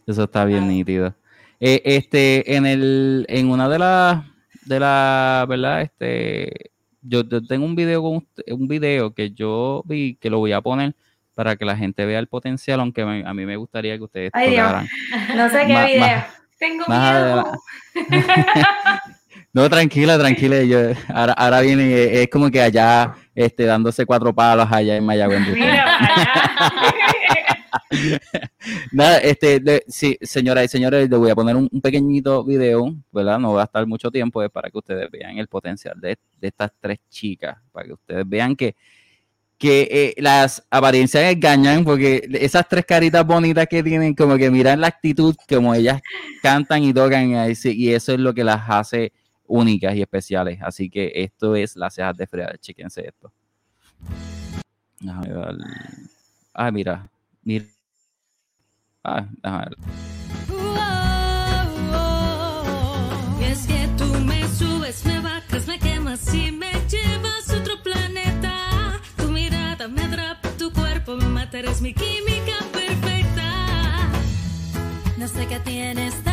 Eso está bien nítido. Eh, este, en el, en una de las, de la, ¿verdad? Este, yo, tengo un video con un video que yo vi que lo voy a poner para que la gente vea el potencial, aunque a mí me gustaría que ustedes Ay, No sé qué video. tengo miedo. no, tranquila, tranquila. Yo, ahora, ahora viene, es como que allá, este, dándose cuatro palos allá en Mayagüez. Nada, este, sí, señoras y señores, les voy a poner un, pequeñito video, ¿verdad? No va a estar mucho tiempo, es para que ustedes vean el potencial de, estas tres chicas, para que ustedes vean que, que eh, las apariencias engañan, porque esas tres caritas bonitas que tienen, como que miran la actitud, como ellas cantan y tocan, y eso es lo que las hace únicas y especiales. Así que esto es las cejas de Freda, chequense esto. Ah, mira, mira. Ah, déjame Y es que tú me subes, me bajas, me quemas y me llevas a otro planeta. Tu mirada me atrapa, tu cuerpo me mata, eres mi química perfecta. No sé qué tienes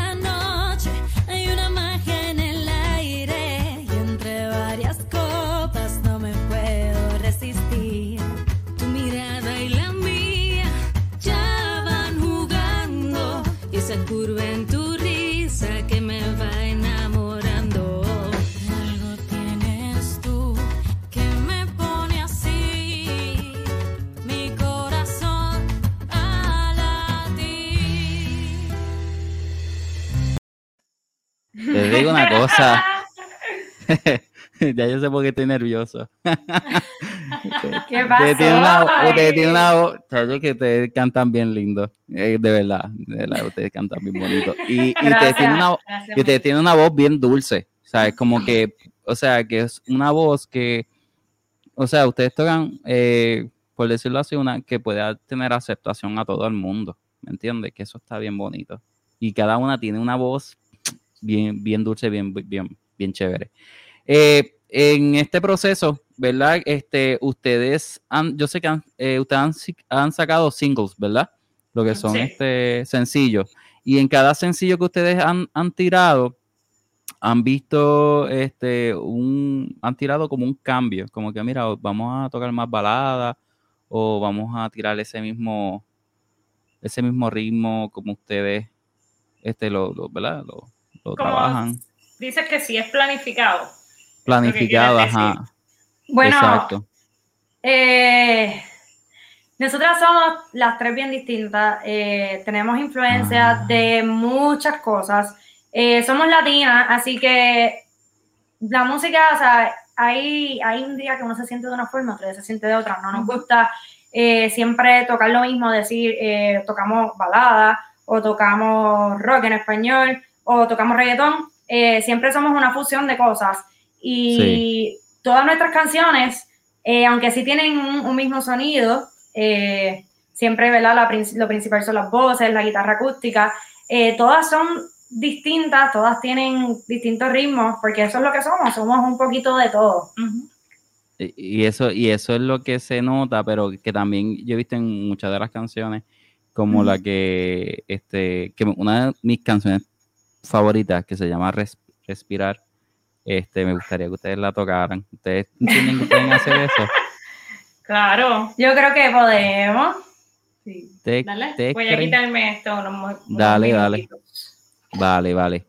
Te digo una cosa. ya yo sé por qué estoy nervioso. ¿Qué pasa? Ustedes tienen una, voz, que ustedes cantan bien lindo, eh, de verdad, de verdad, ustedes cantan bien bonito. Y, ustedes, tienen una, y ustedes tienen una voz bien dulce, o sea, es como que, o sea, que es una voz que, o sea, ustedes tocan, eh, por decirlo así, una que pueda tener aceptación a todo el mundo, ¿me entiendes? Que eso está bien bonito. Y cada una tiene una voz bien, bien dulce, bien, bien, bien chévere. Eh, en este proceso, ¿verdad? Este, ustedes han, yo sé que han, eh, ustedes han, sacado singles, ¿verdad? Lo que son este sencillos. Y en cada sencillo que ustedes han, tirado, han visto este un, han tirado como un cambio, como que mira, vamos a tocar más baladas, o vamos a tirar ese mismo, ese mismo ritmo como ustedes este lo, ¿verdad? lo trabajan. Dices que sí es planificado planificado, ajá. Bueno, eh, nosotras somos las tres bien distintas, eh, tenemos influencia ah. de muchas cosas, eh, somos latinas, así que la música, o sea, hay, hay un día que uno se siente de una forma, otro día se siente de otra, no nos gusta siempre tocar lo mismo, decir, tocamos balada o tocamos rock en español o tocamos reggaetón, siempre somos una fusión de cosas. Y todas nuestras canciones, eh, aunque sí tienen un, mismo sonido, eh, siempre ¿verdad? lo principal son las voces, la guitarra acústica, eh, todas son distintas, todas tienen distintos ritmos, porque eso es lo que somos, somos un poquito de todo. y, eso, y eso es lo que se nota, pero que también yo he visto en muchas de las canciones, como la que, este, que una de mis canciones favoritas, que se llama Respirar, este, me gustaría que ustedes la tocaran. ¿Ustedes entienden que pueden hacer eso? Claro. Yo creo que podemos. Sí. ¿Te- Dale, te voy a quitarme esto unos, Dale, dale. Vale, vale.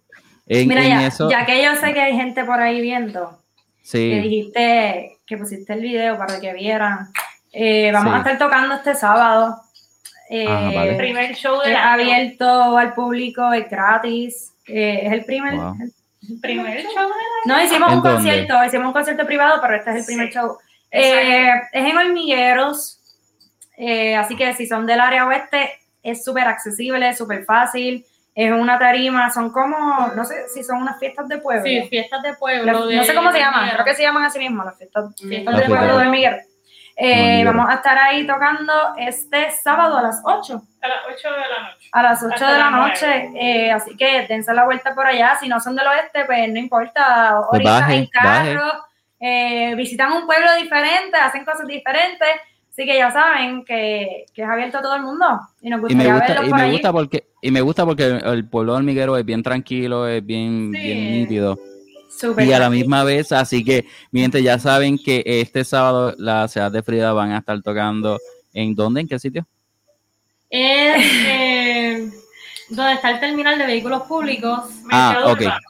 En, Mira, en ya, eso, ya que yo sé que hay gente por ahí viendo, que sí, dijiste que pusiste el video para que vieran, eh, vamos Sí. a estar tocando este sábado. Eh, Ajá, vale. El primer show de abierto al público, es gratis. Eh, es el primer. Wow. el- primer show de no, hicimos ¿En un dónde? concierto, hicimos un concierto privado, pero este es el Sí. primer show. Eh, es en Hormigueros, eh, así que si son del área oeste, es súper accesible, súper fácil. Es una tarima, son como, no sé si son unas fiestas de pueblo. Sí, fiestas de La- pueblo. de- no sé cómo se llaman, creo que se llaman así mismo, las fiestas, fiestas Las de pueblo fiestas. de Hormiguero. Eh, vamos a estar ahí tocando este sábado a las 8 A las 8 de la noche. a las 8 Hasta de la noche, eh, así que dense la vuelta por allá, si no son del oeste, pues no importa, Pues ahorita baje, en carro, eh, visitan un pueblo diferente, hacen cosas diferentes, así que ya saben que, que es abierto a todo el mundo. Y nos y gustaría me gusta, verlos y por me allí. gusta porque, y me gusta porque el, el pueblo hormiguero es bien tranquilo, es bien, Sí. bien nítido. Y a la misma vez, así que, mi gente, ya saben que este sábado la ciudad de Frida van a estar tocando ¿en dónde? ¿En qué sitio? Es eh, donde está el terminal de vehículos públicos, Ah, Mercado ok. Urbano.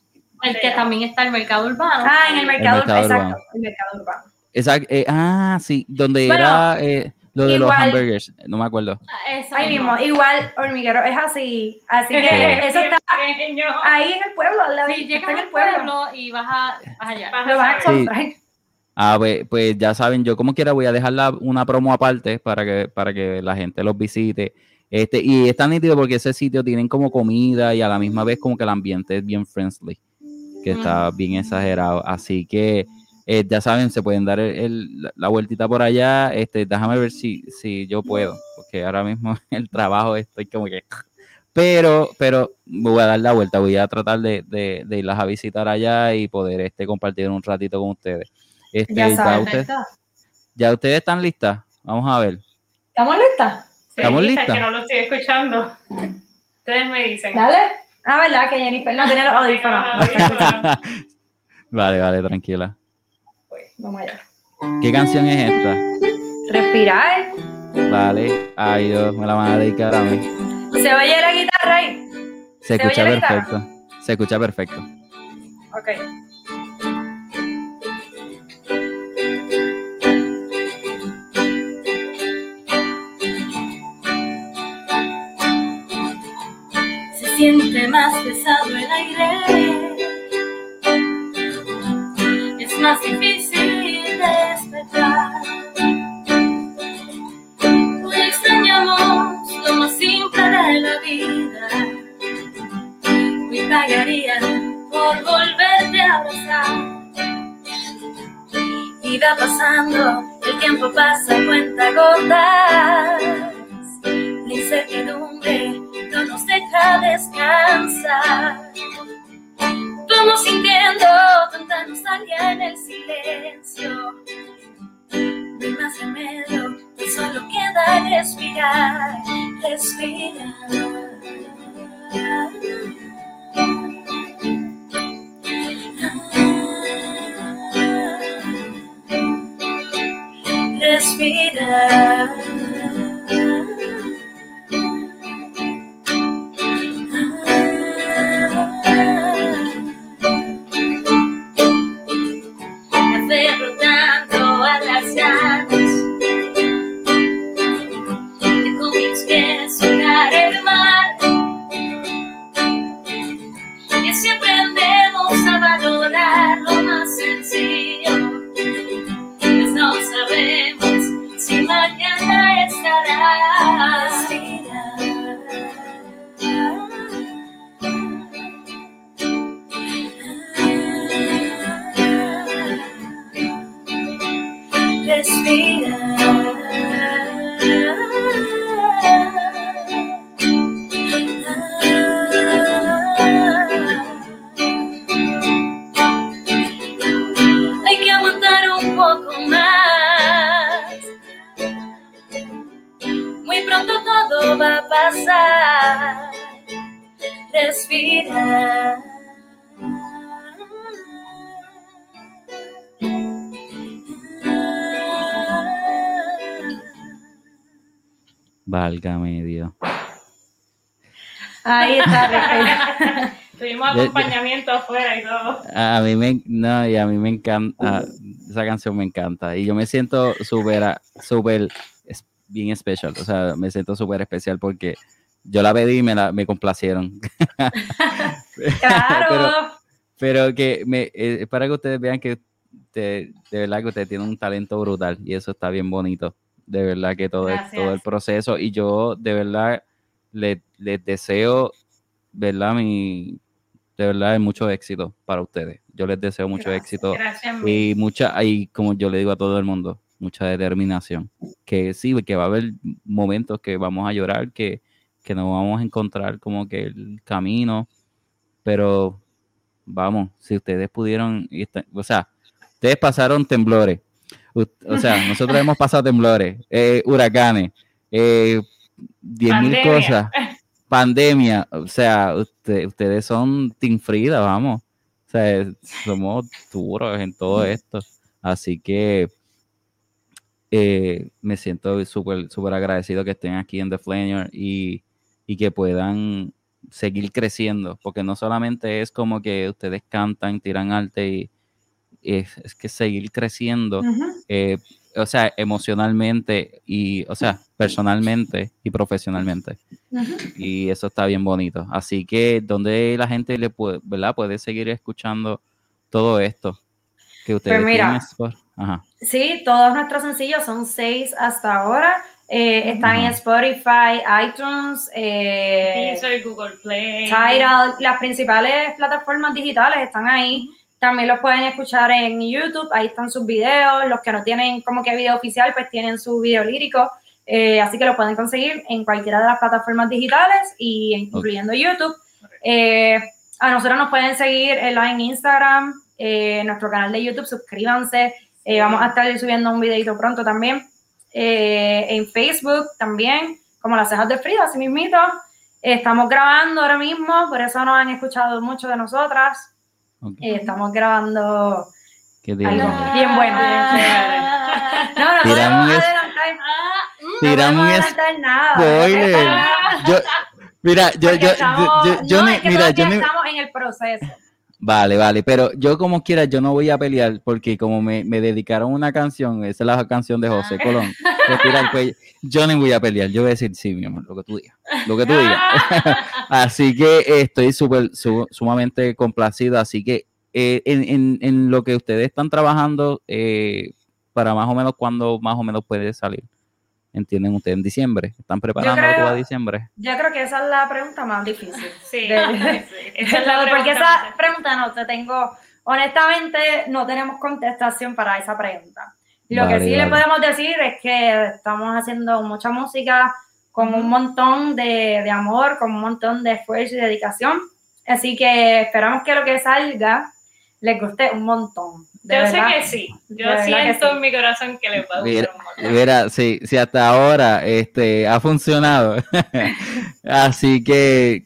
el que también está el mercado urbano. Ah, en el mercado, mercado exacto, urbano. el mercado urbano. Exacto. eh, ah, sí, donde Bueno, era eh, lo de los hamburgers, no me acuerdo. Ah, eso Ahí mismo, igual hormiguero es así, así que Sí. eso está Pequeño. ahí en el pueblo, lado, Sí, llegas en al el pueblo, pueblo y vas, a, vas allá. Vas lo vas a encontrar. Ah, pues, pues ya saben, yo como quiera voy a dejar la- una promo aparte para que, para que la gente los visite. Este, y es tan nítido porque ese sitio tienen como comida y a la misma vez como que el ambiente es bien friendly, que está bien exagerado. Así que eh, ya saben, se pueden dar el- el- la- vueltita por allá. Este, déjame ver si, si yo puedo, porque ahora mismo el trabajo estoy como que... Pero, pero me voy a dar la vuelta, voy a tratar de, de, de irlas a visitar allá y poder este, compartir un ratito con ustedes. Este, Ya ya, saben. ustedes, ya ustedes están listas. Vamos a ver. ¿Estamos listas? Sí, ¿Estamos lista, listas? Que no lo estoy escuchando. Ustedes me dicen. Dale. Ah, verdad que Jennifer no tiene los audífonos. Vale, vale, tranquila. Vamos allá. ¿Qué canción es esta? Respirar. Vale, ay Dios, me la van a dedicar a mí. ¿Se oye la guitarra ahí? Se ¿Se escucha perfecto. Se escucha perfecto. Ok. Se siente más pesado el aire. Es más difícil Ahí está. Tuvimos acompañamiento afuera y todo. A mí me, no, y a mí me encanta, esa canción me encanta. Y yo me siento súper, súper, bien especial. O sea, me siento súper especial porque yo la pedí y me, la, me complacieron. claro. pero, que me, eh, para que ustedes vean que de, verdad que ustedes tienen un talento brutal y eso está bien bonito. De verdad que todo, todo el proceso. Y yo de verdad les, les deseo, ¿verdad? Mi, de verdad, mucho éxito para ustedes. Yo les deseo mucho éxito y mucha, y como yo le digo a todo el mundo, mucha determinación. Que sí, que va a haber momentos que vamos a llorar, que, que no vamos a encontrar como que el camino, pero vamos, si ustedes pudieron, o sea, ustedes pasaron temblores, o sea, nosotros hemos pasado temblores, eh, huracanes, eh, diez mil cosas pandemia, o sea, ustedes son Team Frida, vamos. O sea, somos duros en todo esto. Así que eh, me siento súper súper agradecido que estén aquí en The Flanger y, y, que puedan seguir creciendo, porque no solamente es como que ustedes cantan, tiran arte y es, es que seguir creciendo o sea, emocionalmente y, o sea, personalmente y profesionalmente. Y eso está bien bonito. Así que, donde la gente le puede, ¿verdad? Puede seguir escuchando todo esto que ustedes pues mira, Ajá. Sí, todos nuestros sencillos son seis hasta ahora. Eh, están en Spotify, iTunes, eh, Google Play, Tidal, las principales plataformas digitales están ahí. También los pueden escuchar en YouTube, ahí están sus videos. Los que no tienen como que video oficial, pues tienen su video lírico. Eh, así que lo pueden conseguir en cualquiera de las plataformas digitales y incluyendo YouTube. Eh, a nosotros nos pueden seguir en Instagram, eh, en nuestro canal de YouTube, suscríbanse. vamos a estar subiendo un videito pronto también. en Facebook también, como las cejas de Frida, así mismito. estamos grabando ahora mismo, por eso no han escuchado mucho de nosotras. Eh, estamos grabando algo bien bueno. no, no podemos adelantar. no podemos adelantar nada. Yo, mira, yo, yo, yo, yo, no, mira, yo estamos en el proceso. Vale, vale, pero yo como quiera, yo no voy a pelear porque como me, me dedicaron una canción, esa es la canción de José ah. Colón, yo no voy a pelear, yo voy a decir, sí, mi amor, lo que tú digas, lo que tú digas. así que estoy súper, sumamente complacido, así que eh, en, en, en, lo que ustedes están trabajando, eh, para más o menos cuándo más o menos puede salir entienden ustedes en diciembre? ¿Están preparando algo para diciembre? Yo creo que esa es la pregunta más difícil. Sí, esa es la pregunta porque esa pregunta no te tengo, honestamente no tenemos contestación para esa pregunta. Lo que sí le podemos decir es que estamos haciendo mucha música con un montón de, de amor, con un montón de esfuerzo y dedicación. Así que esperamos que lo que salga les guste un montón. Yo sé que sí. Yo siento en mi corazón que les va a gustar. Mira, sí, sí, hasta ahora este, ha funcionado. Así que,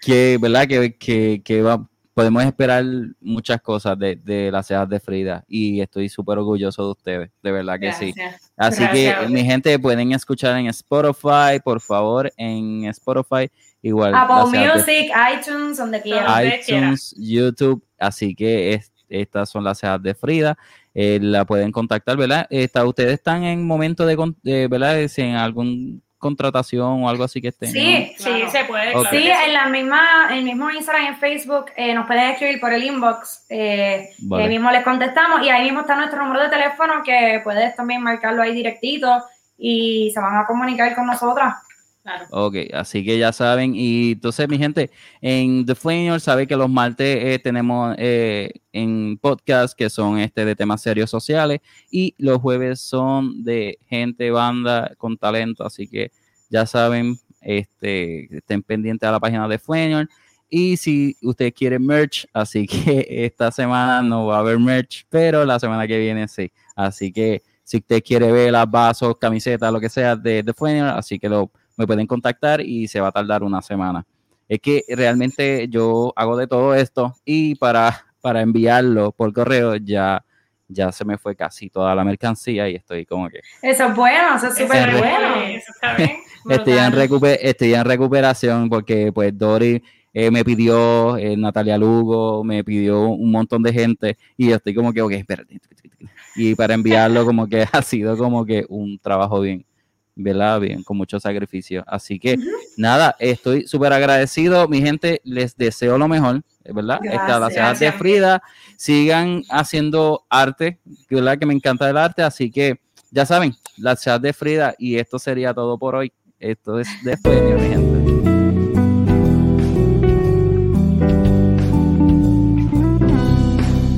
que ¿verdad? Que, que, que va, podemos esperar muchas cosas de, de las cejas de Frida y estoy súper orgulloso de ustedes, de verdad que sí. Así que mi gente pueden escuchar en Spotify, por favor, en Spotify igual. Apple Music, iTunes, donde quieran. iTunes, YouTube, así que estas son las cejas de Frida. Eh, la pueden contactar, ¿verdad? Está, ustedes están en momento de, ¿verdad? en algún contratación o algo así que estén. Sí, sí, se puede. Sí, en la misma, el mismo Instagram y en Facebook eh, nos pueden escribir por el inbox. Eh, Ahí mismo les contestamos y ahí mismo está nuestro número de teléfono que puedes también marcarlo ahí directito y se van a comunicar con nosotras. Claro. Ok, así que ya saben. Y entonces, mi gente, en The Flamer sabe que los martes eh, tenemos eh, en podcast que son este de temas serios sociales y los jueves son de gente, banda con talento. Así que ya saben, este, estén pendientes a la página de Flamer. Y si usted quiere merch, así que esta semana no va a haber merch, pero la semana que viene sí. Así que si usted quiere ver las vasos, camisetas, lo que sea de The Flamer, así que lo me pueden contactar y se va a tardar una semana. Es que realmente yo hago de todo esto y para, para enviarlo por correo ya, ya se me fue casi toda la mercancía y estoy como que... Eso es bueno, eso es súper bueno. Eso está bien. estoy, en estoy en recuperación porque pues Dori eh, me pidió, eh, Natalia Lugo, me pidió un montón de gente y yo estoy como que, ok, espérate. Y para enviarlo como que ha sido como que un trabajo bien, ¿verdad? Bien, con mucho sacrificio. Así que nada, estoy súper agradecido. Mi gente, les deseo lo mejor, ¿verdad? Gracias, las gracias. de Frida, sigan haciendo arte, ¿verdad? Que me encanta el arte, así que ya saben, las chats de Frida y esto sería todo por hoy. Esto es de mi gente.